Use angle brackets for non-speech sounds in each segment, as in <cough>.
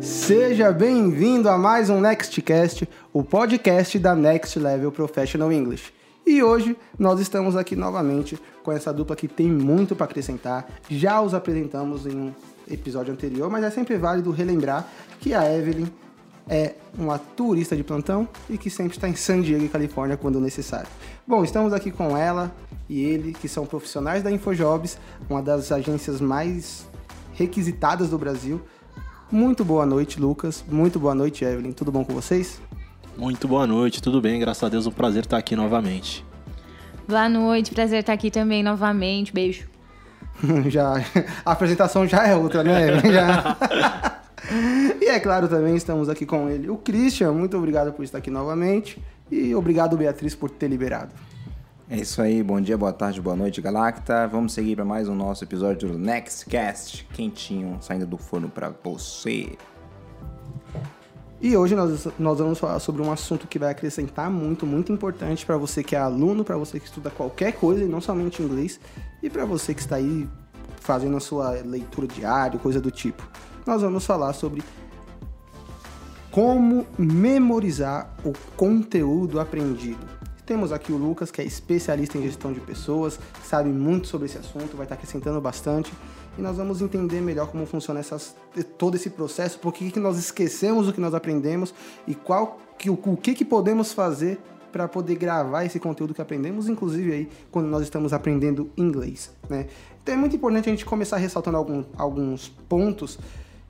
Seja bem-vindo a mais um Nextcast, o podcast da Next Level Professional English. E hoje nós estamos aqui novamente com essa dupla que tem muito para acrescentar. Já os apresentamos em um episódio anterior, mas é sempre válido relembrar que a Evelyn é uma turista de plantão e que sempre está em San Diego, Califórnia, quando necessário. Bom, estamos aqui com ela e ele, que são profissionais da InfoJobs, uma das agências mais requisitadas do Brasil. Muito boa noite, Lucas. Muito boa noite, Evelyn. Tudo bom com vocês? Muito boa noite, tudo bem? Graças a Deus, um prazer estar aqui novamente. Boa noite, prazer estar aqui também novamente. Beijo. <laughs> já, a apresentação já é outra, né, Evelyn? Já. <laughs> <laughs> e é claro, também estamos aqui com ele, o Christian. Muito obrigado por estar aqui novamente. E obrigado, Beatriz, por ter liberado. É isso aí, bom dia, boa tarde, boa noite, Galacta. Vamos seguir para mais um nosso episódio do Nextcast, quentinho, saindo do forno para você. E hoje nós, nós vamos falar sobre um assunto que vai acrescentar muito, muito importante para você que é aluno, para você que estuda qualquer coisa e não somente inglês, e para você que está aí fazendo a sua leitura diária, coisa do tipo. Nós vamos falar sobre como memorizar o conteúdo aprendido. Temos aqui o Lucas, que é especialista em gestão de pessoas, sabe muito sobre esse assunto, vai estar acrescentando bastante. E nós vamos entender melhor como funciona essas, todo esse processo, por que, nós esquecemos o que nós aprendemos e qual, que, o, o que, que podemos fazer para poder gravar esse conteúdo que aprendemos, inclusive aí quando nós estamos aprendendo inglês. Né? Então é muito importante a gente começar ressaltando algum, alguns pontos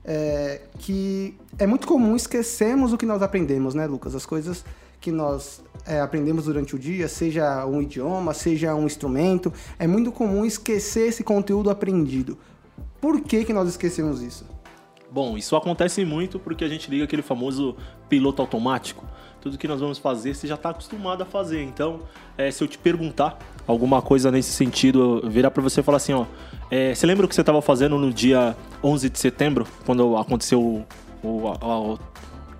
é, que é muito comum esquecermos o que nós aprendemos, né, Lucas? As coisas que nós é, aprendemos durante o dia, seja um idioma, seja um instrumento, é muito comum esquecer esse conteúdo aprendido. Por que, que nós esquecemos isso? Bom, isso acontece muito porque a gente liga aquele famoso piloto automático. Tudo que nós vamos fazer você já está acostumado a fazer. Então, é, se eu te perguntar alguma coisa nesse sentido, virar para você e falar assim: ó, é, você lembra o que você estava fazendo no dia 11 de setembro, quando aconteceu o, o, o,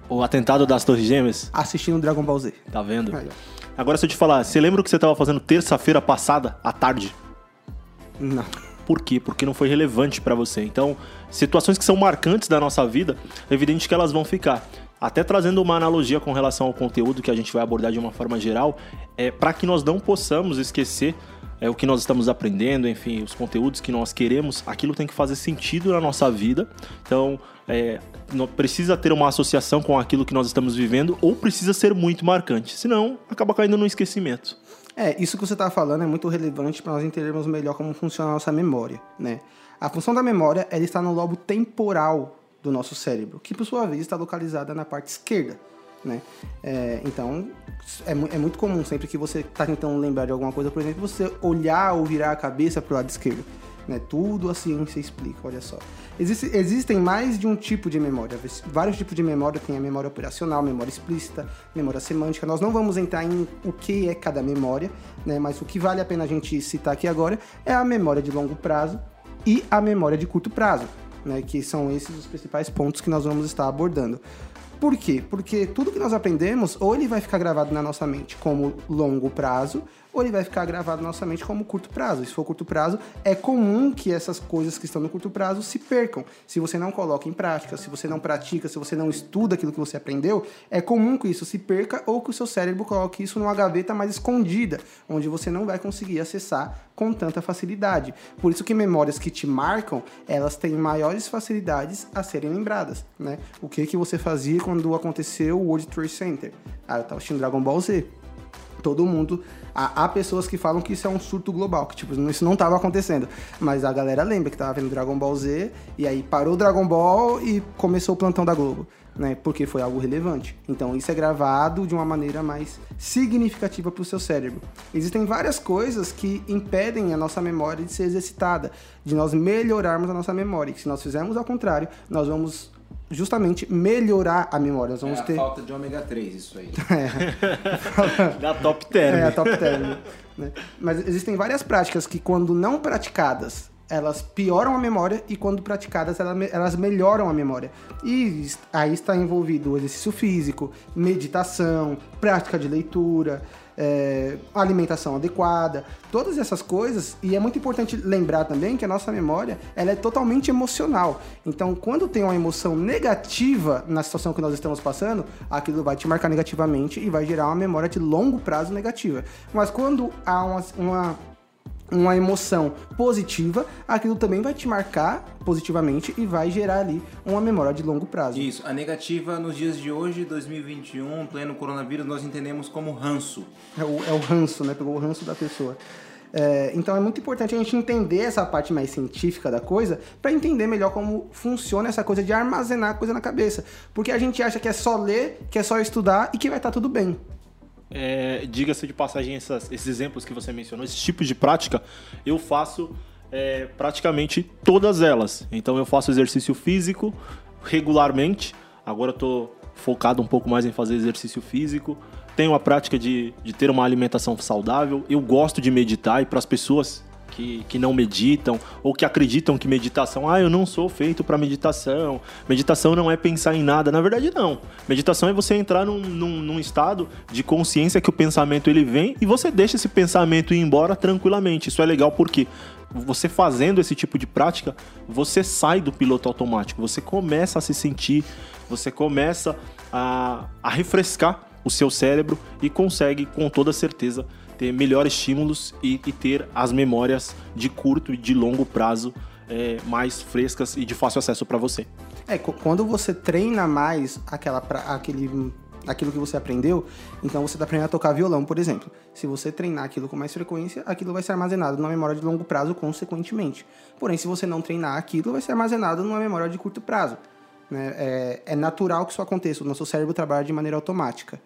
o atentado das Torres Gêmeas? Assistindo Dragon Ball Z. Tá vendo? Aí, Agora, se eu te falar, você lembra o que você estava fazendo terça-feira passada, à tarde? Não. Por quê? Porque não foi relevante para você. Então, situações que são marcantes da nossa vida, é evidente que elas vão ficar. Até trazendo uma analogia com relação ao conteúdo que a gente vai abordar de uma forma geral, é para que nós não possamos esquecer é, o que nós estamos aprendendo, enfim, os conteúdos que nós queremos, aquilo tem que fazer sentido na nossa vida. Então, é, precisa ter uma associação com aquilo que nós estamos vivendo ou precisa ser muito marcante, senão acaba caindo no esquecimento. É, isso que você está falando é muito relevante para nós entendermos melhor como funciona a nossa memória, né? A função da memória ela está no lobo temporal do nosso cérebro, que por sua vez está localizada na parte esquerda, né? É, então é, é, muito comum sempre que você está tentando lembrar de alguma coisa, por exemplo, você olhar ou virar a cabeça para o lado esquerdo. Né? Tudo a ciência explica, olha só. Existe, existem mais de um tipo de memória, vários tipos de memória. Tem a memória operacional, memória explícita, memória semântica. Nós não vamos entrar em o que é cada memória, né? mas o que vale a pena a gente citar aqui agora é a memória de longo prazo e a memória de curto prazo, né? que são esses os principais pontos que nós vamos estar abordando. Por quê? Porque tudo que nós aprendemos, ou ele vai ficar gravado na nossa mente como longo prazo, ou ele vai ficar gravado na nossa mente como curto prazo. E se for curto prazo, é comum que essas coisas que estão no curto prazo se percam. Se você não coloca em prática, se você não pratica, se você não estuda aquilo que você aprendeu, é comum que isso se perca ou que o seu cérebro coloque isso numa gaveta mais escondida, onde você não vai conseguir acessar com tanta facilidade. Por isso que memórias que te marcam, elas têm maiores facilidades a serem lembradas, né? O que que você fazia quando aconteceu o World Trade Center? Ah, eu tava assistindo Dragon Ball Z todo mundo. Há, há, pessoas que falam que isso é um surto global, que tipo, isso não estava acontecendo. Mas a galera lembra que tava vendo Dragon Ball Z, e aí parou o Dragon Ball e começou o plantão da Globo. Né, porque foi algo relevante. Então isso é gravado de uma maneira mais significativa para o seu cérebro. Existem várias coisas que impedem a nossa memória de ser exercitada, de nós melhorarmos a nossa memória. E se nós fizermos ao contrário, nós vamos justamente melhorar a memória. Nós vamos é a ter falta de ômega 3 isso aí. <laughs> é. <laughs> da top term. É, a top term. né? Mas existem várias práticas que quando não praticadas elas pioram a memória e quando praticadas elas, elas melhoram a memória. E aí está envolvido o exercício físico, meditação, prática de leitura, é, alimentação adequada, todas essas coisas. E é muito importante lembrar também que a nossa memória ela é totalmente emocional. Então, quando tem uma emoção negativa na situação que nós estamos passando, aquilo vai te marcar negativamente e vai gerar uma memória de longo prazo negativa. Mas quando há uma, uma uma emoção positiva, aquilo também vai te marcar positivamente e vai gerar ali uma memória de longo prazo. Isso, a negativa nos dias de hoje, 2021, pleno coronavírus, nós entendemos como ranço. É o, é o ranço, né? Pegou o ranço da pessoa. É, então é muito importante a gente entender essa parte mais científica da coisa para entender melhor como funciona essa coisa de armazenar coisa na cabeça. Porque a gente acha que é só ler, que é só estudar e que vai estar tá tudo bem é, diga-se de passagem, essas, esses exemplos que você mencionou, esses tipos de prática, eu faço é, praticamente todas elas. Então eu faço exercício físico regularmente. Agora tô focado um pouco mais em fazer exercício físico. Tenho a prática de, de ter uma alimentação saudável. Eu gosto de meditar e para as pessoas que, que não meditam ou que acreditam que meditação, ah, eu não sou feito para meditação, meditação não é pensar em nada. Na verdade, não. Meditação é você entrar num, num, num estado de consciência que o pensamento ele vem e você deixa esse pensamento ir embora tranquilamente. Isso é legal porque você fazendo esse tipo de prática, você sai do piloto automático, você começa a se sentir, você começa a, a refrescar o seu cérebro e consegue com toda certeza ter melhores estímulos e, e ter as memórias de curto e de longo prazo é, mais frescas e de fácil acesso para você. É, quando você treina mais aquela, aquele, aquilo que você aprendeu, então você está aprendendo a tocar violão, por exemplo. Se você treinar aquilo com mais frequência, aquilo vai ser armazenado numa memória de longo prazo, consequentemente. Porém, se você não treinar aquilo, vai ser armazenado numa memória de curto prazo. Né? É, é natural que isso aconteça, o nosso cérebro trabalha de maneira automática.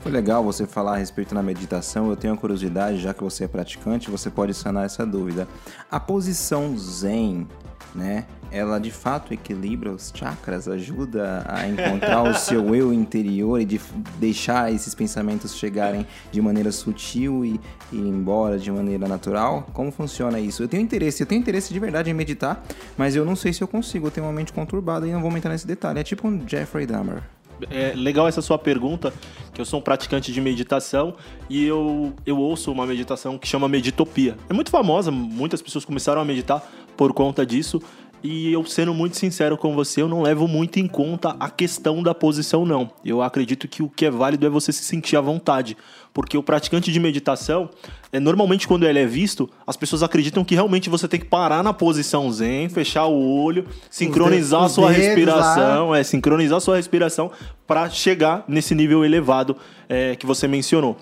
Foi legal você falar a respeito na meditação. Eu tenho a curiosidade, já que você é praticante, você pode sanar essa dúvida. A posição Zen, né? Ela de fato equilibra os chakras, ajuda a encontrar o seu <laughs> eu interior e de deixar esses pensamentos chegarem de maneira sutil e, e ir embora de maneira natural. Como funciona isso? Eu tenho interesse, eu tenho interesse de verdade em meditar, mas eu não sei se eu consigo. Eu tenho uma mente conturbada e não vou entrar nesse detalhe. É tipo um Jeffrey Dahmer é legal essa sua pergunta, que eu sou um praticante de meditação e eu, eu ouço uma meditação que chama Meditopia. É muito famosa, muitas pessoas começaram a meditar por conta disso. E eu sendo muito sincero com você, eu não levo muito em conta a questão da posição, não. Eu acredito que o que é válido é você se sentir à vontade. Porque o praticante de meditação, é, normalmente quando ele é visto, as pessoas acreditam que realmente você tem que parar na posição zen, fechar o olho, sincronizar a sua respiração, é, sincronizar a sua respiração para chegar nesse nível elevado é, que você mencionou.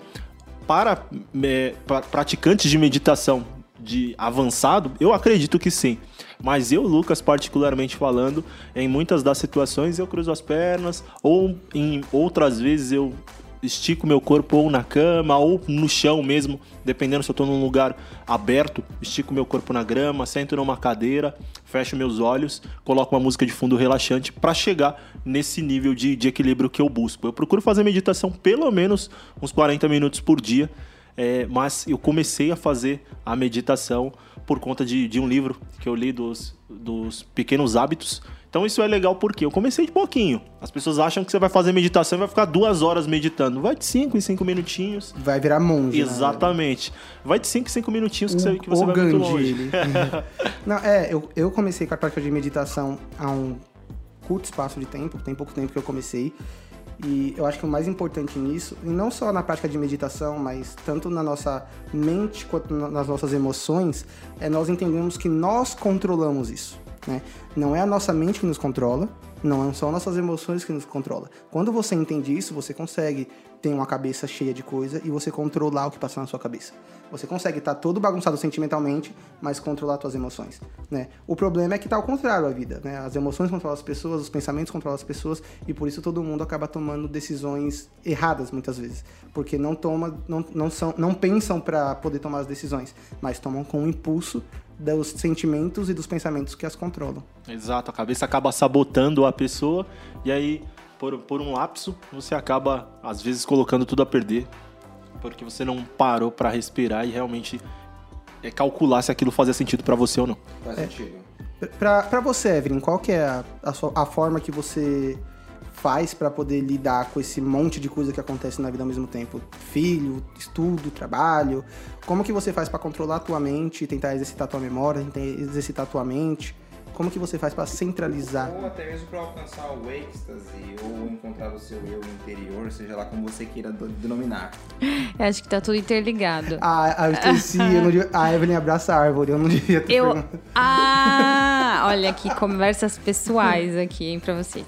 Para, é, para praticantes de meditação de avançado, eu acredito que sim. Mas eu, Lucas, particularmente falando, em muitas das situações eu cruzo as pernas, ou em outras vezes eu estico meu corpo ou na cama ou no chão mesmo, dependendo se eu estou num lugar aberto, estico meu corpo na grama, sento numa cadeira, fecho meus olhos, coloco uma música de fundo relaxante para chegar nesse nível de, de equilíbrio que eu busco. Eu procuro fazer meditação pelo menos uns 40 minutos por dia é, mas eu comecei a fazer a meditação por conta de, de um livro que eu li dos, dos pequenos hábitos. Então isso é legal porque eu comecei de pouquinho. As pessoas acham que você vai fazer meditação e vai ficar duas horas meditando. Vai de cinco em cinco minutinhos. Vai virar monge. Né? Exatamente. Né? Vai de cinco em cinco minutinhos que, o, você, que você vai Gandhi, muito longe. <laughs> <laughs> Não, é, eu, eu comecei com a prática de meditação há um curto espaço de tempo. Tem pouco tempo que eu comecei. E eu acho que o mais importante nisso, e não só na prática de meditação, mas tanto na nossa mente quanto nas nossas emoções, é nós entendemos que nós controlamos isso. Né? Não é a nossa mente que nos controla, não são nossas emoções que nos controlam. Quando você entende isso, você consegue ter uma cabeça cheia de coisa e você controlar o que passa na sua cabeça. Você consegue estar tá todo bagunçado sentimentalmente, mas controlar suas emoções, né? O problema é que tá ao contrário a vida, né? As emoções controlam as pessoas, os pensamentos controlam as pessoas e por isso todo mundo acaba tomando decisões erradas muitas vezes, porque não toma, não, não são, não pensam para poder tomar as decisões, mas tomam com o impulso dos sentimentos e dos pensamentos que as controlam. Exato, a cabeça acaba sabotando a pessoa e aí, por, por um lapso, você acaba, às vezes, colocando tudo a perder porque você não parou para respirar e realmente é, calcular se aquilo fazia sentido pra você ou não. Faz sentido. Pra, pra você, Evelyn, qual que é a, a, sua- a forma que você faz pra poder lidar com esse monte de coisa que acontece na vida ao mesmo tempo? Filho, estudo, trabalho. Como que você faz pra controlar a tua mente, tentar exercitar a tua memória, tentar exercitar a tua mente? Como que você faz pra centralizar? Ou até mesmo para alcançar o êxtase, ou encontrar o seu eu interior, seja lá como você queira do- denominar. Eu <laughs> acho que tá tudo interligado. Ah, eu esqueci, eu não devia- a Evelyn abraça a árvore, eu não devia ter Eu. perguntado. Ah! Olha aqui, conversas pessoais aqui, hein, pra vocês.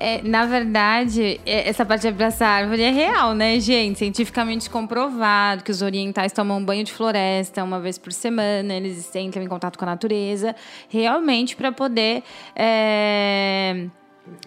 É, na verdade, é, essa parte de abraçar a árvore é real, né, gente? Cientificamente comprovado que os orientais tomam banho de floresta uma vez por semana, eles entram em contato com a natureza, realmente para poder. é,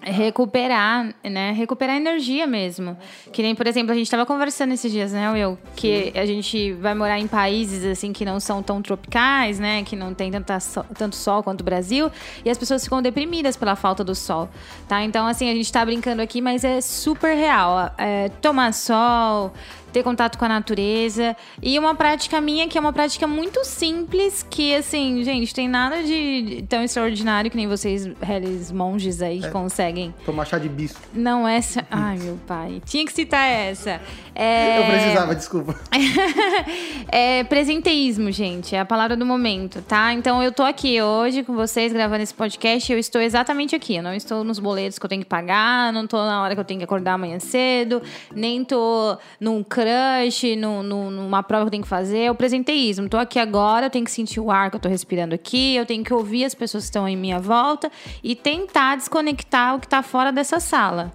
recuperar, né? Recuperar energia mesmo. Que nem, por exemplo, a gente estava conversando esses dias, né, Will? Que a gente vai morar em países, assim, que não são tão tropicais, né? Que não tem tanta tanto sol quanto o Brasil. E as pessoas ficam deprimidas pela falta do sol, tá? Então, assim, a gente tá brincando aqui, mas é super real. É, tomar sol, ter contato com a natureza. E uma prática minha, que é uma prática muito simples, que, assim, gente, tem nada de tão extraordinário que nem vocês, réis monges aí, que conseguem. Tomar chá de bisco. Não essa. Ai, meu pai. Tinha que citar essa. É... Eu precisava, desculpa. <laughs> é presenteísmo, gente. É a palavra do momento, tá? Então eu tô aqui hoje com vocês gravando esse podcast. Eu estou exatamente aqui. Eu não estou nos boletos que eu tenho que pagar, não tô na hora que eu tenho que acordar amanhã cedo, nem tô num crush, num, num- numa prova que eu tenho que fazer. É o presenteísmo. Tô aqui agora, eu tenho que sentir o ar que eu tô respirando aqui, eu tenho que ouvir as pessoas que estão em minha volta e tentar desconectar o que tá fora dessa sala.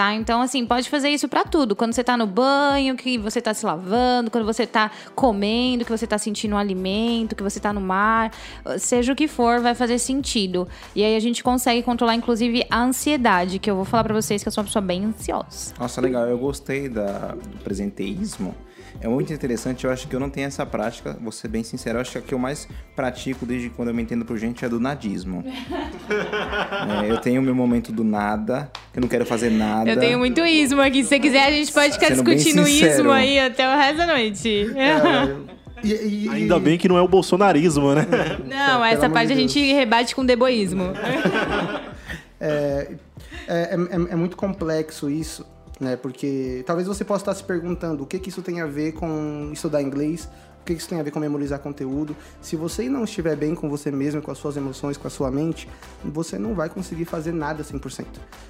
Tá? Então, assim, pode fazer isso pra tudo. Quando você tá no banho, que você tá se lavando, quando você tá comendo, que você tá sentindo um alimento, que você tá no mar, seja o que for, vai fazer sentido. E aí a gente consegue controlar, inclusive, a ansiedade, que eu vou falar pra vocês que eu sou uma pessoa bem ansiosa. Nossa, legal. Eu gostei da, do presenteísmo. É muito interessante. Eu acho que eu não tenho essa prática. Vou ser bem sincero. Eu acho que a que eu mais pratico desde quando eu me entendo por gente é do nadismo. <laughs> É, eu tenho o meu momento do nada, que eu não quero fazer nada. Eu tenho muito ismo aqui. Se você quiser, a gente pode ficar Sendo discutindo ismo aí até o resto da noite. É, e- e- Ainda bem que não é o bolsonarismo, né? Não, essa parte de a gente rebate com deboísmo. <laughs> É, é, é- é muito complexo isso, né? Porque talvez você possa estar se perguntando o que, que isso tem a ver com estudar inglês, que, isso tem a ver com memorizar conteúdo. Se você não estiver bem com você mesmo, com as suas emoções, com a sua mente, você não vai conseguir fazer nada 100%.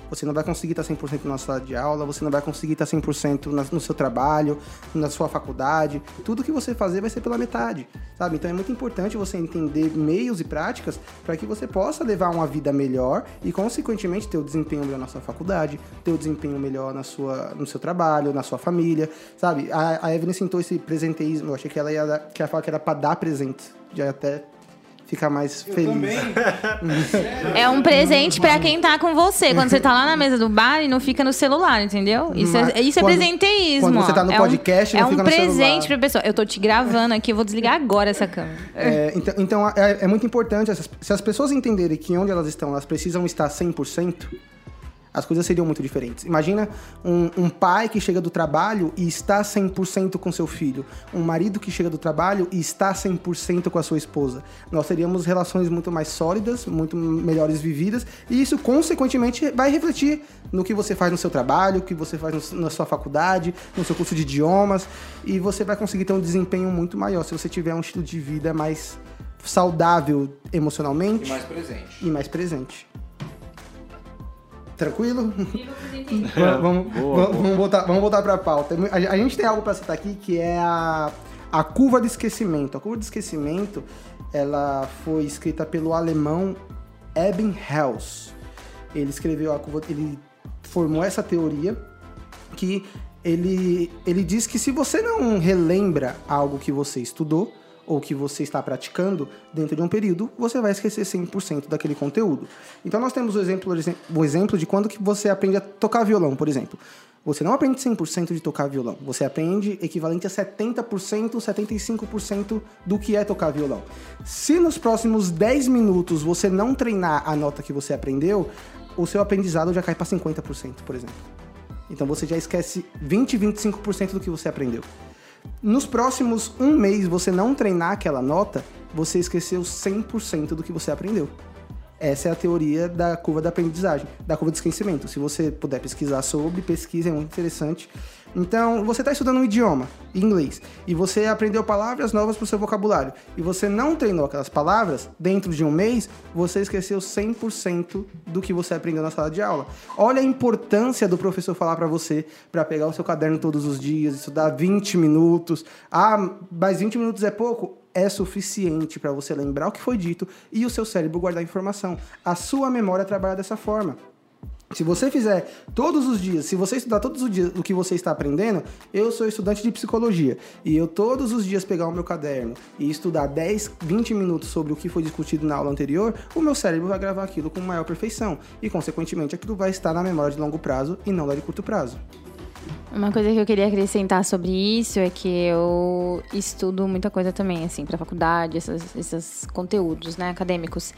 Você não vai conseguir estar 100% na sala de aula, você não vai conseguir estar 100% na- no seu trabalho, na sua faculdade. Tudo que você fazer vai ser pela metade, sabe? Então é muito importante você entender meios e práticas para que você possa levar uma vida melhor e, consequentemente, ter o desempenho melhor na sua faculdade, ter o desempenho melhor na sua, no seu trabalho, na sua família, sabe? A, a Evelyn sentou esse presenteísmo, eu achei que ela ia, que ia falar que era para dar presente, já até ficar mais feliz. <laughs> É um presente pra quem tá com você. Quando você tá lá na mesa do bar e não fica no celular, entendeu? Isso é, Mas isso é quando- presenteísmo. quando você tá no é podcast, um, não É fica um no presente celular. pra pessoa. Eu tô te gravando aqui, eu vou desligar agora essa câmera. É, então, então é, é muito importante, se as pessoas entenderem que onde elas estão, elas precisam estar 100%, as coisas seriam muito diferentes. Imagina um, um pai que chega do trabalho e está 100% com seu filho. Um marido que chega do trabalho e está 100% com a sua esposa. Nós teríamos relações muito mais sólidas, muito melhores vividas, e isso, consequentemente, vai refletir no que você faz no seu trabalho, o que você faz no- na sua faculdade, no seu curso de idiomas, e você vai conseguir ter um desempenho muito maior se você tiver um estilo de vida mais saudável emocionalmente mais presente. e mais presente. Tranquilo? <laughs> vamos, boa, vamos, vamos voltar, vamos voltar para a pauta. A, a gente tem algo para citar aqui que é a, a curva do esquecimento. A curva do esquecimento ela foi escrita pelo alemão Ebbinghaus. Ele escreveu a curva, ele formou essa teoria que ele, ele diz que se você não relembra algo que você estudou ou que você está praticando dentro de um período, você vai esquecer 100% daquele conteúdo. Então nós temos o exemplo, o exemplo de quando que você aprende a tocar violão, por exemplo. Você não aprende 100% de tocar violão, você aprende equivalente a 70%, 75% do que é tocar violão. Se nos próximos 10 minutos você não treinar a nota que você aprendeu, o seu aprendizado já cai para 50%, por exemplo. Então você já esquece 20, 25% do que você aprendeu. Nos próximos um mês você não treinar aquela nota, você esqueceu 100% do que você aprendeu. Essa é a teoria da curva da aprendizagem, da curva de esquecimento. Se você puder pesquisar sobre, pesquisa, é muito interessante. Então, você está estudando um idioma, inglês, e você aprendeu palavras novas para o seu vocabulário, e você não treinou aquelas palavras, dentro de um mês, você esqueceu 100% do que você aprendeu na sala de aula. Olha a importância do professor falar para você para pegar o seu caderno todos os dias, estudar 20 minutos. Ah, mas 20 minutos é pouco? é suficiente para você lembrar o que foi dito e o seu cérebro guardar informação. A sua memória trabalha dessa forma. Se você fizer todos os dias, se você estudar todos os dias o que você está aprendendo, eu sou estudante de psicologia e eu todos os dias pegar o meu caderno e estudar 10, 20 minutos sobre o que foi discutido na aula anterior, o meu cérebro vai gravar aquilo com maior perfeição e, consequentemente, aquilo vai estar na memória de longo prazo e não da de curto prazo. Uma coisa que eu queria acrescentar sobre isso é que eu estudo muita coisa também, assim, para faculdade, esses, conteúdos, né, acadêmicos.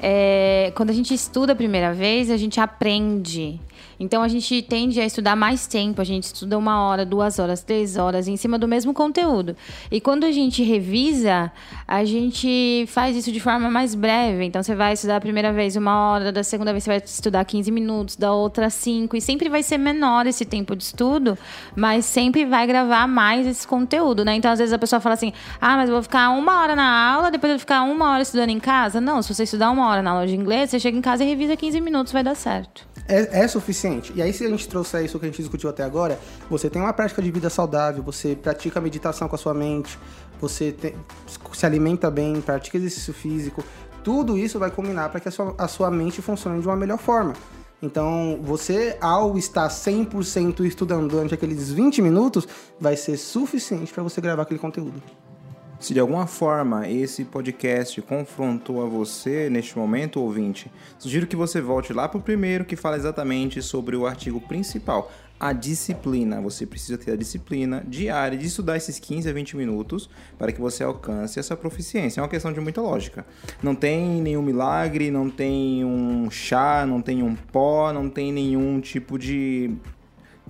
É, quando a gente estuda a primeira vez, a gente aprende. Então a gente tende a estudar mais tempo, a gente estuda uma hora, duas horas, três horas em cima do mesmo conteúdo. E quando a gente revisa, a gente faz isso de forma mais breve. Então você vai estudar a primeira vez uma hora, da segunda vez você vai estudar 15 minutos, da outra cinco, e sempre vai ser menor esse tempo de estudo, mas sempre vai gravar mais esse conteúdo, né? Então às vezes a pessoa fala assim: ah, mas eu vou ficar uma hora na aula, depois eu vou ficar uma hora estudando em casa. Não, se você estudar uma hora na aula de inglês, você chega em casa e revisa 15 minutos, vai dar certo é, é, suficiente. E aí, se a gente trouxer isso que a gente discutiu até agora, você tem uma prática de vida saudável, você pratica meditação com a sua mente, você se alimenta bem, pratica exercício físico, tudo isso vai combinar para que a sua, a sua mente funcione de uma melhor forma. Então, você, ao estar 100% estudando durante aqueles 20 minutos, vai ser suficiente para você gravar aquele conteúdo. Se de alguma forma esse podcast confrontou a você neste momento, ouvinte, sugiro que você volte lá para o primeiro que fala exatamente sobre o artigo principal, a disciplina. Você precisa ter a disciplina diária de estudar esses 15 a 20 minutos para que você alcance essa proficiência. É uma questão de muita lógica. Não tem nenhum milagre, não tem um chá, não tem um pó, não tem nenhum tipo de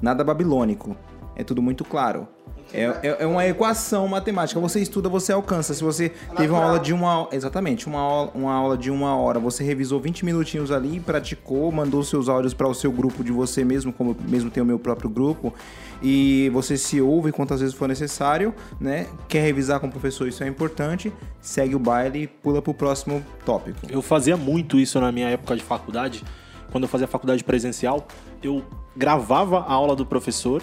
nada babilônico. É tudo muito claro. É, é, é, uma equação matemática. Você estuda, você alcança. Se você teve uma aula de uma Exatamente, uma aula, uma aula de uma hora, você revisou 20 minutinhos ali, praticou, mandou seus áudios para o seu grupo de você mesmo, como mesmo tem o meu próprio grupo, e você se ouve quantas vezes for necessário, né? Quer revisar com o professor, isso é importante. Segue o baile e pula pro próximo tópico. Eu fazia muito isso na minha época de faculdade. Quando eu fazia faculdade presencial, eu gravava a aula do professor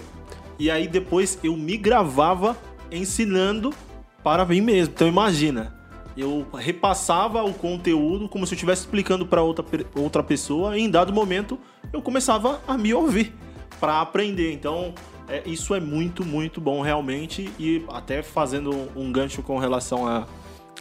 e aí depois eu me gravava ensinando para mim mesmo. Então imagina, eu repassava o conteúdo como se eu estivesse explicando para outra, outra pessoa e em dado momento eu começava a me ouvir para aprender. Então é, isso é muito, muito bom realmente e até fazendo um gancho com relação a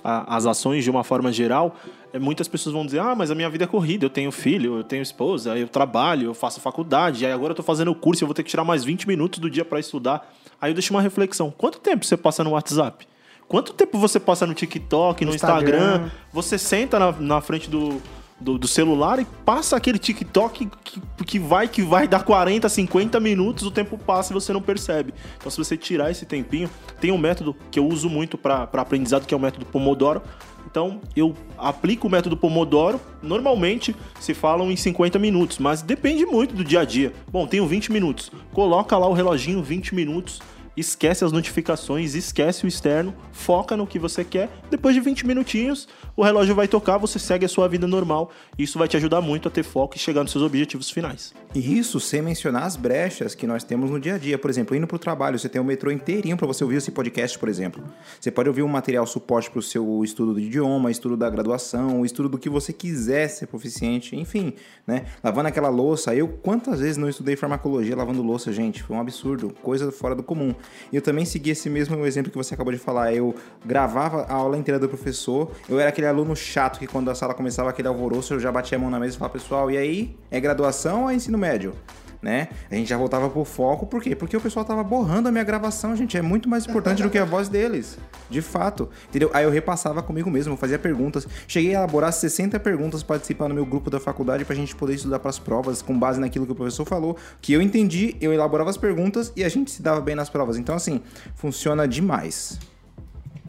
a, as ações de uma forma geral, é, muitas pessoas vão dizer: ah, mas a minha vida é corrida, eu tenho filho, eu tenho esposa, eu trabalho, eu faço faculdade, aí agora eu tô fazendo o curso, eu vou ter que tirar mais 20 minutos do dia para estudar. Aí eu deixo uma reflexão: quanto tempo você passa no WhatsApp? Quanto tempo você passa no TikTok, no Instagram? Instagram? Você senta na, na frente do, do, do, celular e passa aquele TikTok que, que vai que vai dar 40, 50 minutos, o tempo passa e você não percebe. Então, se você tirar esse tempinho, tem um método que eu uso muito para aprendizado, que é o método Pomodoro. Então, eu aplico o método Pomodoro. Normalmente se falam em 50 minutos, mas depende muito do dia a dia. Bom, tenho 20 minutos. Coloca lá o reloginho 20 minutos esquece as notificações, esquece o externo, foca no que você quer. Depois de 20 minutinhos, o relógio vai tocar, você segue a sua vida normal. Isso vai te ajudar muito a ter foco e chegar nos seus objetivos finais. E isso sem mencionar as brechas que nós temos no dia a dia. Por exemplo, indo para o trabalho, você tem o metrô inteirinho para você ouvir esse podcast, por exemplo. Você pode ouvir um material suporte para o seu estudo do idioma, estudo da graduação, estudo do que você quiser ser proficiente, enfim, né? Lavando aquela louça. Eu, quantas vezes não estudei farmacologia lavando louça, gente? Foi um absurdo, coisa fora do comum. E eu também segui esse mesmo exemplo que você acabou de falar. Eu gravava a aula inteira do professor. Eu era aquele aluno chato que quando a sala começava aquele alvoroço, eu já batia a mão na mesa e falava, pessoal, e aí? É graduação ou é ensino médio? né? A gente já voltava pro foco, por quê? Porque o pessoal tava borrando a minha gravação, gente. É muito mais importante do que a voz deles. De fato. Entendeu? Aí eu repassava comigo mesmo, fazia perguntas. Cheguei a elaborar 60 perguntas participar no meu grupo da faculdade pra gente poder estudar pras provas, com base naquilo que o professor falou, que eu entendi, eu elaborava as perguntas e a gente se dava bem nas provas. Então, assim, funciona demais.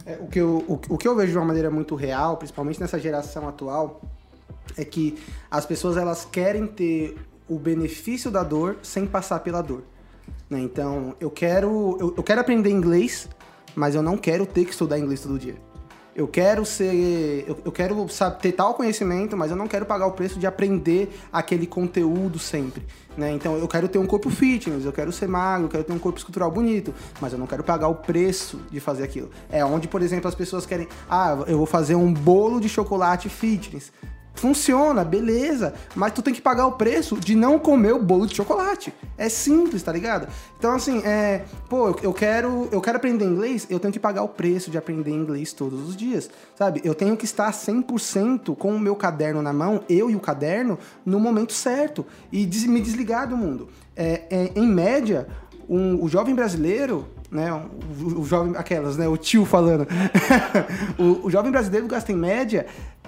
É, o, que eu, o, o que eu vejo de uma maneira muito real, principalmente nessa geração atual, é que as pessoas elas querem ter o benefício da dor sem passar pela dor. Né? Então, eu quero, eu, eu quero aprender inglês, mas eu não quero ter que estudar inglês todo dia. Eu quero ser. Eu, eu quero sabe, ter tal conhecimento, mas eu não quero pagar o preço de aprender aquele conteúdo sempre. Né? Então eu quero ter um corpo fitness, eu quero ser magro, eu quero ter um corpo escultural bonito, mas eu não quero pagar o preço de fazer aquilo. É onde, por exemplo, as pessoas querem. Ah, eu vou fazer um bolo de chocolate fitness. Funciona, beleza, mas tu tem que pagar o preço de não comer o bolo de chocolate. É simples, tá ligado? Então, assim, é, pô, eu, quero, eu quero aprender inglês, eu tenho que pagar o preço de aprender inglês todos os dias, sabe? Eu tenho que estar 100% com o meu caderno na mão, eu e o caderno, no momento certo e des, me desligar do mundo. É, é, em média, um, o jovem brasileiro, né, o, o, jovem, aquelas, né, o tio falando, <laughs> o, o jovem brasileiro gasta em média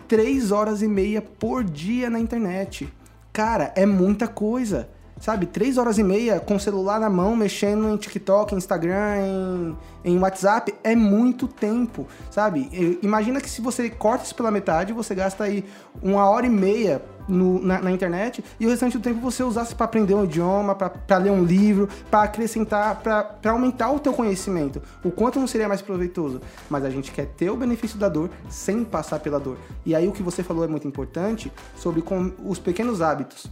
três horas e meia por dia na internet. Cara, é muita coisa. Sabe, três horas e meia com o celular na mão, mexendo em TikTok, Instagram, em, em WhatsApp, é muito tempo, sabe? Imagina que se você corta isso pela metade, você gasta aí uma hora e meia no, na, na, internet e o restante do tempo você usasse para aprender um idioma, para ler um livro, para acrescentar, para aumentar o teu conhecimento. O quanto não seria mais proveitoso? Mas a gente quer ter o benefício da dor sem passar pela dor. E aí o que você falou é muito importante sobre com os pequenos hábitos.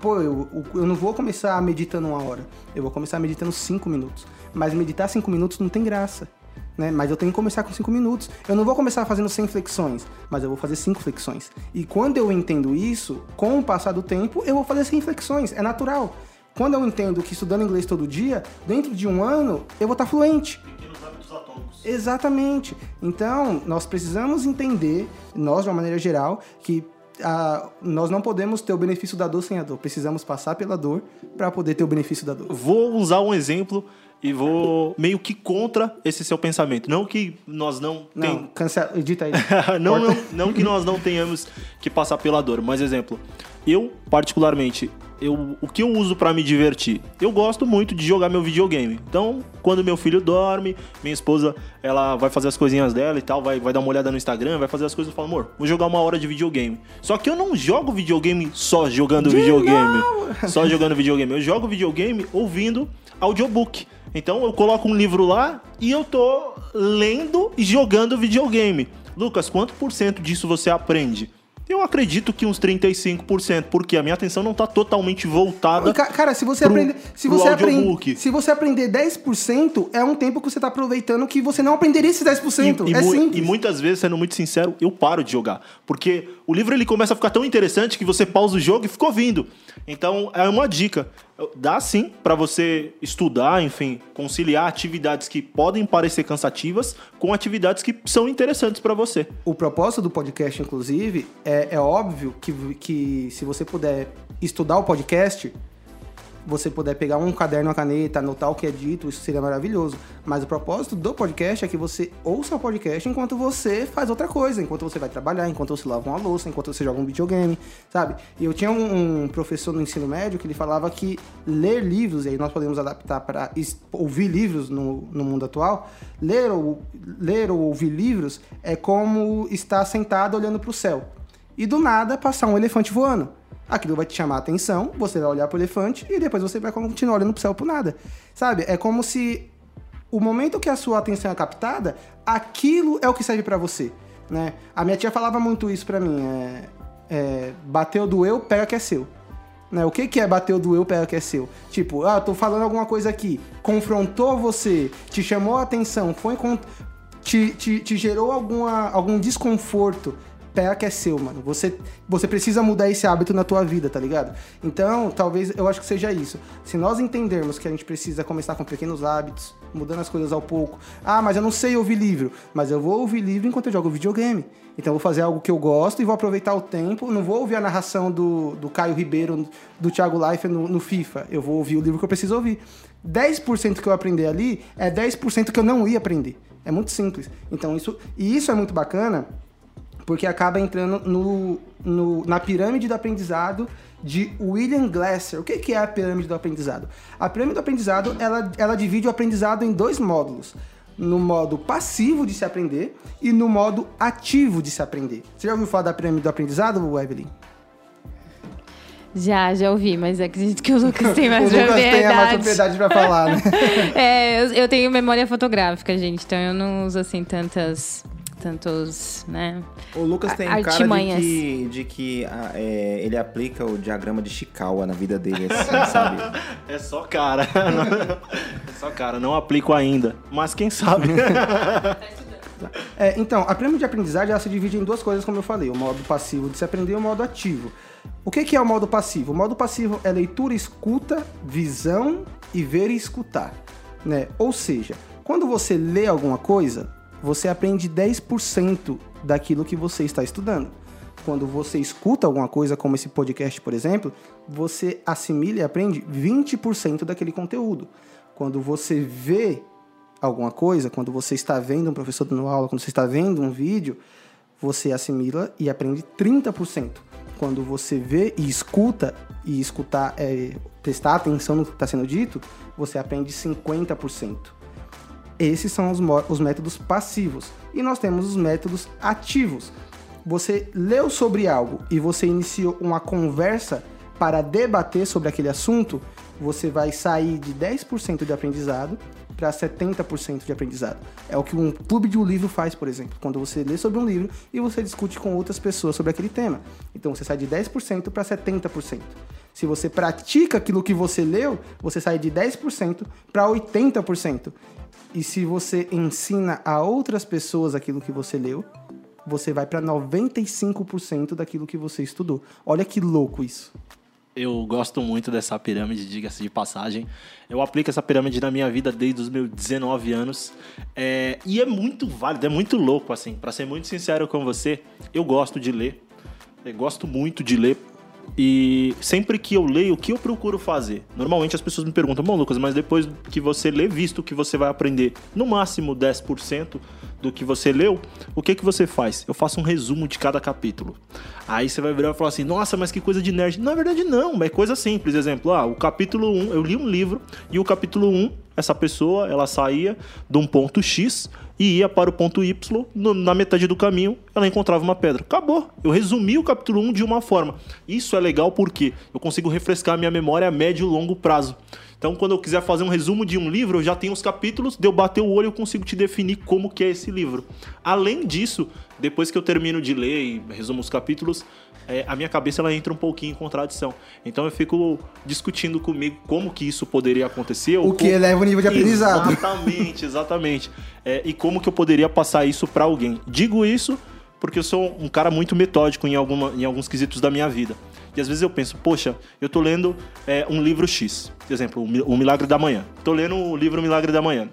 Pô, eu, eu não vou começar meditando uma hora, eu vou começar meditando cinco minutos. Mas meditar cinco minutos não tem graça né? Mas eu tenho que começar com 5 minutos. Eu não vou começar fazendo 100 flexões, mas eu vou fazer 5 flexões. E quando eu entendo isso, com o passar do tempo, eu vou fazer 100 flexões. É natural. Quando eu entendo que estudando inglês todo dia, dentro de um ano, eu vou estar fluente. Pequenos hábitos atômicos. Exatamente. Então, nós precisamos entender, nós de uma maneira geral, que a, nós não podemos ter o benefício da dor sem a dor. Precisamos passar pela dor para poder ter o benefício da dor. Vou usar um exemplo e vou meio que contra esse seu pensamento. Não que nós não... Não, cancela, edita aí. <laughs> não, não, não que nós não tenhamos que passar pela dor, mas exemplo, eu particularmente, eu, o que eu uso para me divertir? Eu gosto muito de jogar meu videogame. Então, quando meu filho dorme, minha esposa, ela vai fazer as coisinhas dela e tal, vai, vai dar uma olhada no Instagram, vai fazer as coisas e fala, amor, vou jogar uma hora de videogame. Só que eu não jogo videogame só jogando de videogame. Não. <laughs> Só jogando videogame. Eu jogo videogame ouvindo audiobook. Então eu coloco um livro lá e eu tô lendo e jogando videogame. Lucas, quanto por cento disso você aprende? Eu acredito que uns 35%, porque a minha atenção não está totalmente voltada. Cara, se você aprender, se você aprender, se você aprender 10%, é um tempo que você está aproveitando que você não aprenderia esses 10%. E, e, é simples. E muitas vezes, sendo muito sincero, eu paro de jogar, porque o livro ele começa a ficar tão interessante que você pausa o jogo e fica ouvindo. Então, é uma dica. Dá sim para você estudar, enfim, conciliar atividades que podem parecer cansativas com atividades que são interessantes para você. O propósito do podcast, inclusive, é, é óbvio que, que se você puder estudar o podcast, você puder pegar um caderno, uma caneta, anotar o que é dito, isso seria maravilhoso. Mas o propósito do podcast é que você ouça o podcast enquanto você faz outra coisa, enquanto você vai trabalhar, enquanto você lava uma louça, enquanto você joga um videogame, sabe? E eu tinha um, professor no ensino médio que ele falava que ler livros, e aí nós podemos adaptar para ouvir livros no, no mundo atual, ler ou, ler ou ouvir livros é como estar sentado olhando para o céu. E do nada passar um elefante voando aquilo vai te chamar a atenção, você vai olhar pro elefante e depois você vai continuar olhando pro céu por nada. Sabe? É como se o momento que a sua atenção é captada, aquilo é o que serve para você, né? A minha tia falava muito isso para mim, é, é, bateu, doeu, pega que é seu. Né? O que, que é bateu, doeu, pega que é seu? Tipo, ah, tô falando alguma coisa aqui, confrontou você, te chamou a atenção, foi te, te, te gerou alguma, algum desconforto, pega que é seu, mano. Você, você precisa mudar esse hábito na tua vida, tá ligado? Então, talvez eu acho que seja isso. Se nós entendermos que a gente precisa começar com pequenos hábitos, mudando as coisas ao pouco. Ah, mas eu não sei ouvir livro. Mas eu vou ouvir livro enquanto eu jogo videogame. Então eu vou fazer algo que eu gosto e vou aproveitar o tempo. Não vou ouvir a narração do, do Caio Ribeiro, do Thiago Life no, no FIFA. Eu vou ouvir o livro que eu preciso ouvir. 10% que eu aprender ali é 10% que eu não ia aprender. É muito simples. Então isso. E isso é muito bacana porque acaba entrando no, no, na pirâmide do aprendizado de William Glasser. O que, que é a pirâmide do aprendizado? A pirâmide do aprendizado ela, ela divide o aprendizado em dois módulos. No modo passivo de se aprender e no modo ativo de se aprender. Você já ouviu falar da pirâmide do aprendizado, Evelyn? Já, já ouvi, mas acredito que o Lucas tem mais o Lucas propriedade. tem mais propriedade pra falar, né? <laughs> é, eu, eu tenho memória fotográfica, gente, então eu não uso assim tantas tantos, né? O Lucas tem cara de que, de que ah, é, ele aplica o diagrama de Chikawa na vida dele, assim, <laughs> sabe? É só cara. <laughs> é só cara, não aplico ainda. Mas quem sabe? <laughs> é, então, a pirâmide de aprendizagem ela se divide em duas coisas, como eu falei: o modo passivo de se aprender e o modo ativo. O que, que é o modo passivo? O modo passivo é leitura, escuta, visão e ver e escutar. Né? Ou seja, quando você lê alguma coisa, você aprende 10% daquilo que você está estudando. Quando você escuta alguma coisa, como esse podcast, por exemplo, você assimila e aprende 20% daquele conteúdo. Quando você vê alguma coisa, quando você está vendo um professor dando aula, quando você está vendo um vídeo, você assimila e aprende 30%. Quando você vê e escuta, e escutar é prestar atenção no que está sendo dito, você aprende 50%. Esses são os, os métodos passivos. E nós temos os métodos ativos. Você leu sobre algo e você iniciou uma conversa para debater sobre aquele assunto, você vai sair de 10% de aprendizado para 70% de aprendizado. É o que um clube de um livro faz, por exemplo, quando você lê sobre um livro e você discute com outras pessoas sobre aquele tema. Então você sai de 10% para 70%. Se você pratica aquilo que você leu, você sai de 10% para 80%. E se você ensina a outras pessoas aquilo que você leu, você vai para 95% daquilo que você estudou. Olha que louco isso. Eu gosto muito dessa pirâmide, diga-se de passagem. Eu aplico essa pirâmide na minha vida desde os meus 19 anos. É, e é muito válido, é muito louco, assim. Para ser muito sincero com você, eu gosto de ler. Eu gosto muito de ler e sempre que eu leio, o que eu procuro fazer? Normalmente as pessoas me perguntam, bom, Lucas, mas depois que você lê, visto que você vai aprender no máximo 10% do que você leu, o que que você faz? Eu faço um resumo de cada capítulo. Aí você vai virar e falar assim, nossa, mas que coisa de nerd. Na verdade, não, é coisa simples. Exemplo, ah, o capítulo 1, eu li um livro e o capítulo 1, essa pessoa, ela saía de um ponto X e ia para o ponto Y, no, na metade do caminho ela encontrava uma pedra. Acabou. Eu resumi o capítulo 1 de uma forma. Isso é legal porque eu consigo refrescar a minha memória a médio e longo prazo. Então, quando eu quiser fazer um resumo de um livro, eu já tenho os capítulos, de eu bater o olho eu consigo te definir como que é esse livro. Além disso, depois que eu termino de ler e resumo os capítulos, é, a minha cabeça ela entra um pouquinho em contradição. Então eu fico discutindo comigo como que isso poderia acontecer. O que como... eleva o nível de aprendizado. Exatamente, exatamente. É, e como que eu poderia passar isso para alguém. Digo isso porque eu sou um cara muito metódico em, alguma, em alguns quesitos da minha vida. E às vezes eu penso, poxa, eu tô lendo é, um livro X, por exemplo, O Milagre da Manhã. Tô lendo o livro Milagre da Manhã.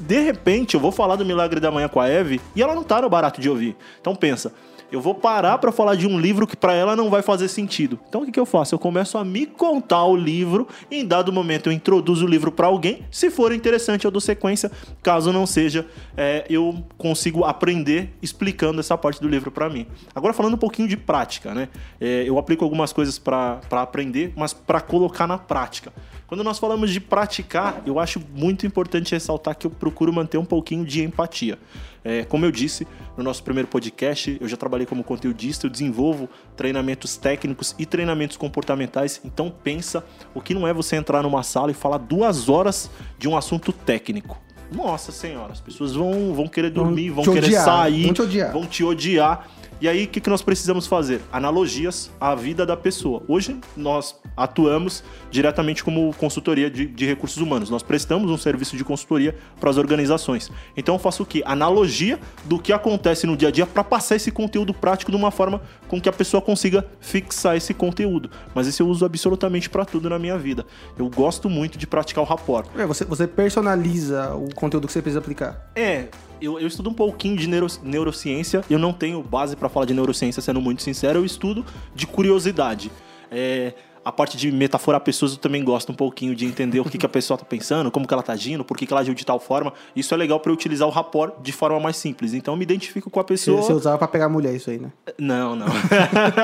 De repente eu vou falar do Milagre da Manhã com a Eve e ela não tá no barato de ouvir. Então pensa, eu vou parar para falar de um livro que para ela não vai fazer sentido. Então o que, que eu faço? Eu começo a me contar o livro, em dado momento eu introduzo o livro para alguém, se for interessante eu dou sequência, caso não seja, é, eu consigo aprender explicando essa parte do livro para mim. Agora falando um pouquinho de prática, né? É, eu aplico algumas coisas para aprender, mas para colocar na prática. Quando nós falamos de praticar, eu acho muito importante ressaltar que eu procuro manter um pouquinho de empatia. É, como eu disse no nosso primeiro podcast, eu já trabalhei como conteudista, eu desenvolvo treinamentos técnicos e treinamentos comportamentais. Então pensa o que não é você entrar numa sala e falar duas horas de um assunto técnico. Nossa senhora, as pessoas vão, vão querer dormir, vão, vão querer odiar, sair, vão te odiar. Vão te odiar E aí, o que, que nós precisamos fazer? Analogias à vida da pessoa. Hoje, nós atuamos diretamente como consultoria de, de recursos humanos. Nós prestamos um serviço de consultoria para as organizações. Então, eu faço o quê? Analogia do que acontece no dia a dia para passar esse conteúdo prático de uma forma com que a pessoa consiga fixar esse conteúdo. Mas esse eu uso absolutamente para tudo na minha vida. Eu gosto muito de praticar o rapport. É, você, você personaliza o conteúdo que você precisa aplicar. É, eu, eu estudo um pouquinho de neuro, neurociência. Eu não tenho base para falar de neurociência, sendo muito sincero. Eu estudo de curiosidade. É, a parte de metaforar pessoas eu também gosto um pouquinho de entender o que, que a pessoa está pensando, como que ela está agindo, por que, que ela agiu de tal forma. Isso é legal para eu utilizar o rapport de forma mais simples. Então eu me identifico com a pessoa. você usava pra pegar mulher isso aí, né? Não, não.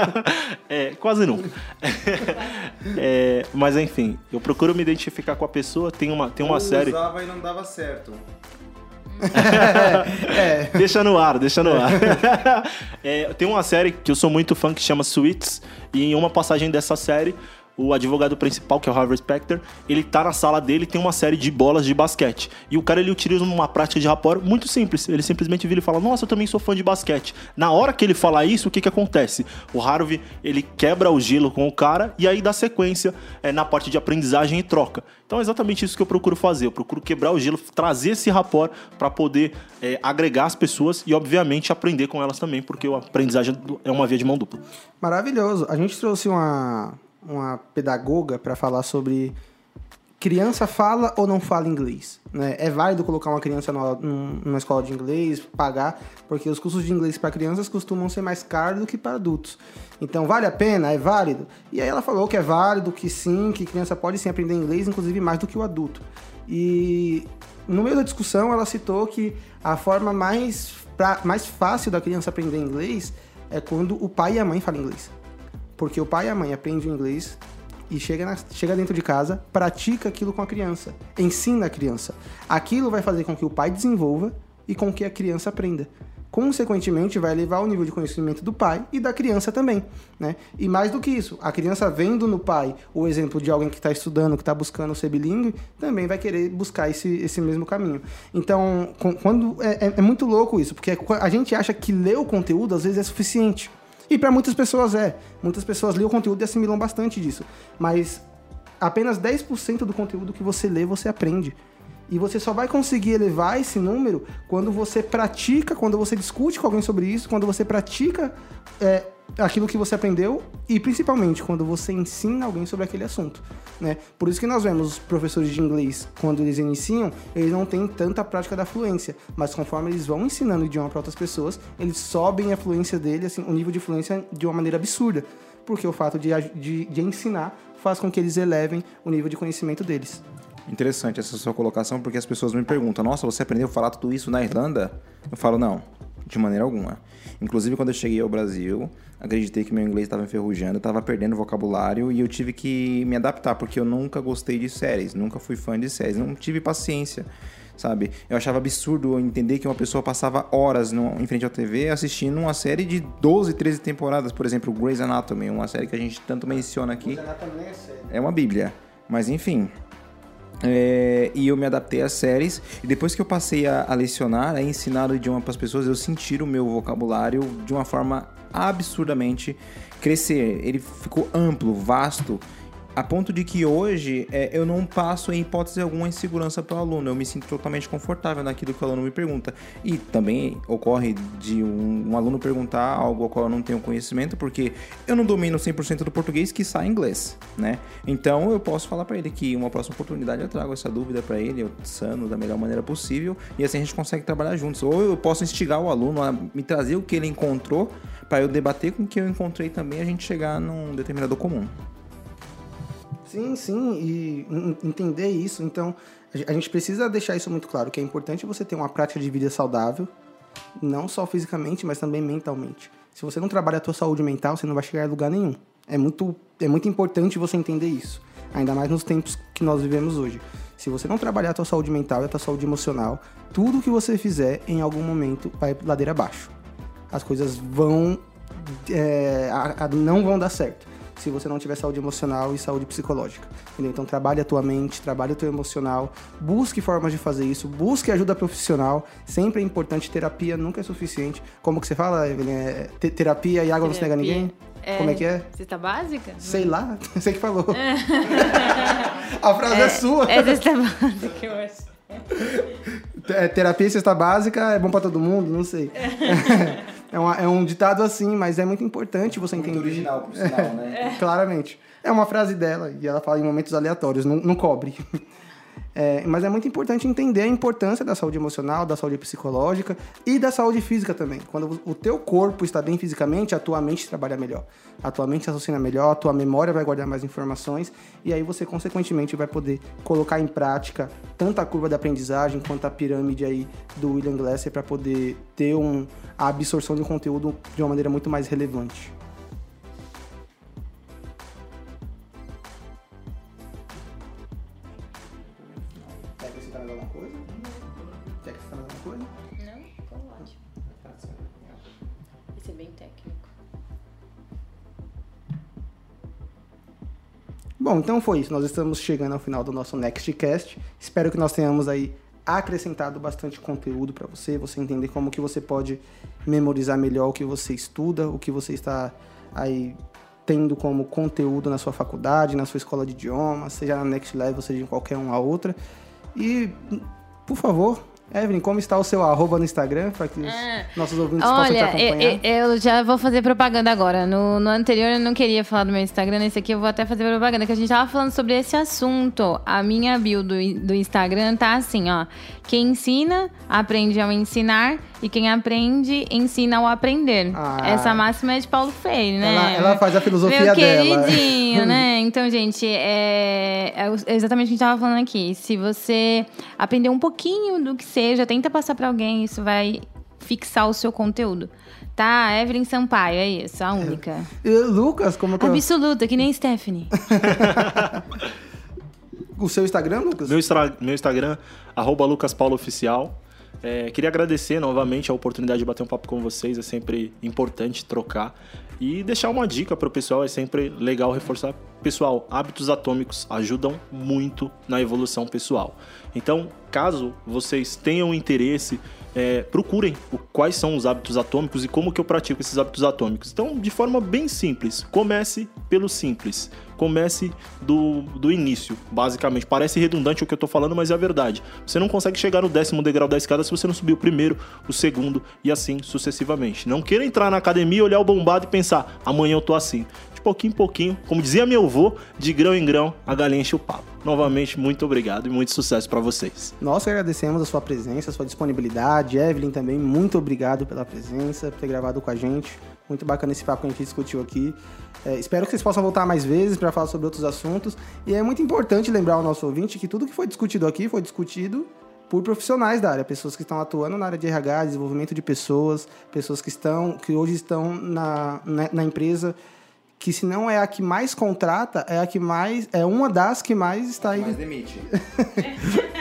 <laughs> é, quase nunca. <laughs> É, mas enfim, eu procuro me identificar com a pessoa. Tem uma, tem uma série. usava e não dava certo. <laughs> <laughs> Deixa no ar, deixa no ar. <laughs> É, tem uma série que eu sou muito fã que chama Suits, e em uma passagem dessa série, o advogado principal, que é o Harvey Specter, ele tá na sala dele tem uma série de bolas de basquete. E o cara ele utiliza uma prática de rapport muito simples. Ele simplesmente vira e fala: Nossa, eu também sou fã de basquete. Na hora que ele fala isso, o que que acontece? O Harvey ele quebra o gelo com o cara e aí dá sequência é, na parte de aprendizagem e troca. Então é exatamente isso que eu procuro fazer. Eu procuro quebrar o gelo, trazer esse rapport para poder é, agregar as pessoas e, obviamente, aprender com elas também, porque a aprendizagem é uma via de mão dupla. Maravilhoso. A gente trouxe uma, uma pedagoga para falar sobre criança fala ou não fala inglês. Né? É válido colocar uma criança numa, escola de inglês, pagar, porque os cursos de inglês para crianças costumam ser mais caros do que para adultos. Então, vale a pena? É válido? E aí ela falou que é válido, que sim, que criança pode sim aprender inglês, inclusive mais do que o adulto. E no meio da discussão ela citou que a forma mais, pra, mais fácil da criança aprender inglês é quando o pai e a mãe falam inglês. Porque o pai e a mãe aprendem o inglês e chega, na- chega dentro de casa, pratica aquilo com a criança, ensina a criança. Aquilo vai fazer com que o pai desenvolva e com que a criança aprenda. Consequentemente, vai elevar o nível de conhecimento do pai e da criança também. Né? E mais do que isso, a criança vendo no pai o exemplo de alguém que está estudando, que está buscando ser bilíngue, também vai querer buscar esse, esse mesmo caminho. Então, quando é, é- é muito louco isso, porque a gente acha que ler o conteúdo às vezes é suficiente. E para muitas pessoas é. Muitas pessoas lêem o conteúdo e assimilam bastante disso. Mas apenas 10% do conteúdo que você lê, você aprende. E você só vai conseguir elevar esse número quando você pratica, quando você discute com alguém sobre isso, quando você pratica é, aquilo que você aprendeu e principalmente quando você ensina alguém sobre aquele assunto. Né? Por isso que nós vemos os professores de inglês, quando eles iniciam, eles não têm tanta prática da fluência, mas conforme eles vão ensinando o idioma para outras pessoas, eles sobem a fluência dele, assim, o nível de fluência de uma maneira absurda, porque o fato de, de, de ensinar faz com que eles elevem o nível de conhecimento deles. Interessante essa sua colocação, porque as pessoas me perguntam: Nossa, você aprendeu a falar tudo isso na Irlanda? Eu falo: Não, de maneira alguma. Inclusive, quando eu cheguei ao Brasil, acreditei que meu inglês estava enferrujando, estava perdendo vocabulário e eu tive que me adaptar, porque eu nunca gostei de séries, nunca fui fã de séries, não tive paciência. Sabe? Eu achava absurdo entender que uma pessoa passava horas no- em frente à TV assistindo uma série de 12, 13 temporadas, por exemplo, Grey's Anatomy, uma série que a gente tanto menciona aqui. É uma bíblia. Mas enfim. É, e eu me adaptei às séries. E depois que eu passei a, a lecionar, a ensinar o idioma para as pessoas, eu senti o meu vocabulário de uma forma absurdamente crescer. Ele ficou amplo, vasto. A ponto de que hoje é, eu não passo em hipótese alguma insegurança para o aluno. Eu me sinto totalmente confortável naquilo que o aluno me pergunta. E também ocorre de um, um aluno perguntar algo ao qual eu não tenho conhecimento, porque eu não domino 100% do português que sai inglês, né? Então eu posso falar para ele que uma próxima oportunidade eu trago essa dúvida para ele, eu sano da melhor maneira possível e assim a gente consegue trabalhar juntos. Ou eu posso instigar o aluno a me trazer o que ele encontrou para eu debater com o que eu encontrei também a gente chegar num determinado comum. Sim, sim, e en- entender isso. Então, a gente precisa deixar isso muito claro, que é importante você ter uma prática de vida saudável, não só fisicamente, mas também mentalmente. Se você não trabalha a tua saúde mental, você não vai chegar a lugar nenhum. É muito, é muito importante você entender isso, ainda mais nos tempos que nós vivemos hoje. Se você não trabalhar a tua saúde mental e a tua saúde emocional, tudo que você fizer, em algum momento, vai ladeira abaixo. As coisas vão... é, a- a- não vão dar certo. Se você não tiver saúde emocional e saúde psicológica. Entendeu? Então trabalhe a tua mente, trabalhe o teu emocional, busque formas de fazer isso, busque ajuda profissional. Sempre é importante, terapia nunca é suficiente. Como que você fala, Evelyn? É, te- terapia e água não se nega a Terapia. ninguém? Como é que é? Cesta básica? Sei lá, <laughs> você que falou. <laughs> a frase é, sua. É cesta básica, eu acho. <laughs> É, terapia e cesta básica é bom pra todo mundo? Não sei. É, uma- é um ditado assim, mas é muito importante você entender. original, por sinal, né? <laughs> Claramente. É uma frase dela e ela fala em momentos aleatórios, não, não cobre. É, mas é muito importante entender a importância da saúde emocional, da saúde psicológica e da saúde física também. Quando o teu corpo está bem fisicamente, a tua mente trabalha melhor. A tua mente raciocina melhor, a tua memória vai guardar mais informações e aí você, consequentemente, vai poder colocar em prática tanto a curva da aprendizagem quanto a pirâmide aí do William Glasser para poder ter um, a absorção do conteúdo de uma maneira muito mais relevante. Bom, então foi isso. Nós estamos chegando ao final do nosso Nextcast. Espero que nós tenhamos aí acrescentado bastante conteúdo para você, você entender como que você pode memorizar melhor o que você estuda, o que você está aí tendo como conteúdo na sua faculdade, na sua escola de idiomas, seja na Next Level, seja em qualquer uma outra. E, por favor, Evelyn, como está o seu arroba no Instagram, para que os Ah, nossos ouvintes possam te Olha, acompanhar? eu, eu já vou fazer propaganda agora. No, no anterior eu não queria falar do meu Instagram, nesse aqui eu vou até fazer propaganda, que a gente tava falando sobre esse assunto. A minha bio do, do Instagram tá assim, ó. Quem ensina, aprende ao ensinar, e quem aprende, ensina ao aprender. Ah. Essa máxima é de Paulo Freire, né? Ela- ela faz a filosofia meu dela. queridinho, né? <laughs> Então, gente, é, é é exatamente o que a gente tava falando aqui. Se você aprender um pouquinho do que seja, tenta passar pra alguém, isso vai fixar o seu conteúdo. Tá? Evelyn Sampaio, é isso, a única. E, Lucas, como que é Absoluta, que nem Stephanie. <laughs> o seu Instagram, Lucas? Meu, meu Instagram, arroba lucaspauloficial. É, queria agradecer novamente a oportunidade de bater um papo com vocês, é sempre importante trocar. E deixar uma dica para o pessoal, é sempre legal reforçar. Pessoal, hábitos atômicos ajudam muito na evolução pessoal. Então, caso vocês tenham interesse, é, procurem o- quais são os hábitos atômicos e como que eu pratico esses hábitos atômicos. Então, de forma bem simples, comece pelo simples. Comece do, do início, basicamente. Parece redundante o que eu tô falando, mas é a verdade. Você não consegue chegar no décimo degrau da escada se você não subir o primeiro, o segundo e assim sucessivamente. Não queira entrar na academia, olhar o bombado e pensar, amanhã eu tô assim. De pouquinho em pouquinho, como dizia meu avô, de grão em grão, a galinha enche o papo. Novamente, muito obrigado e muito sucesso para vocês. Nós que agradecemos a sua presença, a sua disponibilidade. Evelyn também, muito obrigado pela presença, por ter gravado com a gente. Muito bacana esse papo que a gente discutiu aqui. É, espero que vocês possam voltar mais vezes para falar sobre outros assuntos. E é muito importante lembrar ao nosso ouvinte que tudo que foi discutido aqui foi discutido por profissionais da área, pessoas que estão atuando na área de RH, desenvolvimento de pessoas, pessoas que estão, que hoje estão na, na, na empresa, que se não é a que mais contrata, é a que mais, é uma das que mais está aí. Mas demite. <laughs>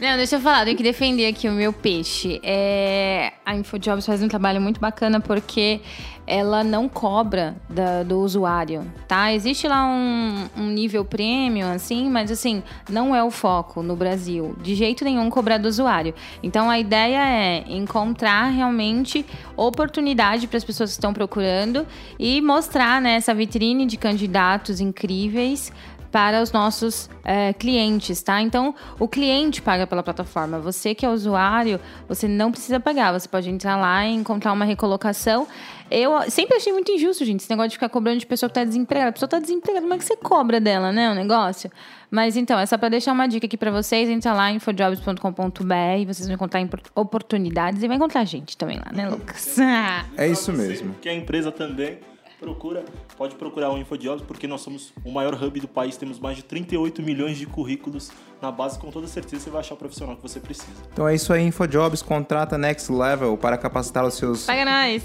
Não, deixa eu falar, tenho que defender aqui o meu peixe. É, a InfoJobs faz um trabalho muito bacana porque ela não cobra da- do usuário, tá? Existe lá um, um nível premium, assim, mas assim, não é o foco no Brasil. De jeito nenhum cobrar do usuário. Então a ideia é encontrar realmente oportunidade para as pessoas que estão procurando e mostrar né, essa vitrine de candidatos incríveis para os nossos eh, clientes, tá? Então, o cliente paga pela plataforma. Você que é usuário, você não precisa pagar. Você pode entrar lá e encontrar uma recolocação. Eu sempre achei muito injusto, gente, esse negócio de ficar cobrando de pessoa que tá desempregada. A pessoa tá desempregada, como é que você cobra dela, né, o negócio? Mas então, é só para deixar uma dica aqui para vocês. Entra lá em infojobs.com.br, vocês vão encontrar oportunidades e vai encontrar gente também lá, né, Lucas? <laughs> É isso mesmo. Que a empresa também procura, pode procurar o InfoJobs, porque nós somos o maior hub do país, temos mais de 38 milhões de currículos na base, com toda certeza você vai achar o profissional que você precisa. Então é isso aí, InfoJobs contrata Next Level para capacitar os seus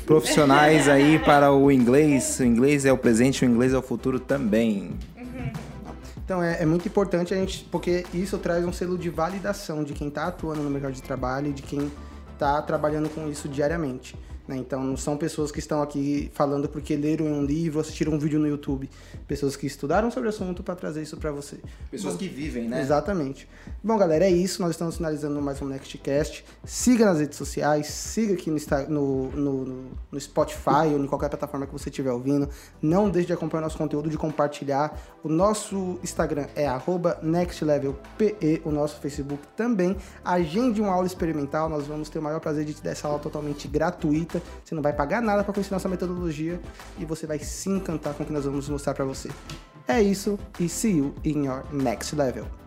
profissionais <laughs> aí para o inglês. O inglês é o presente, o inglês é o futuro também. Então é, é muito importante a gente, porque isso traz um selo de validação de quem está atuando no mercado de trabalho e de quem está trabalhando com isso diariamente. Né? Então não são pessoas que estão aqui falando porque leram um livro, assistiram um vídeo no YouTube. Pessoas que estudaram sobre o assunto para trazer isso para você. Pessoas que vivem, né? Exatamente. Bom, galera, é isso. Nós estamos finalizando mais um Nextcast. Siga nas redes sociais, siga aqui no, no, no, Spotify ou em qualquer plataforma que você estiver ouvindo. Não deixe de acompanhar nosso conteúdo, de compartilhar. O nosso Instagram é arroba nextlevelpe, o nosso Facebook também. Agende uma aula experimental, nós vamos ter o maior prazer de te dar essa aula totalmente gratuita. Você não vai pagar nada para conhecer nossa metodologia e você vai se encantar com o que nós vamos mostrar para você. É isso e see you in your next level.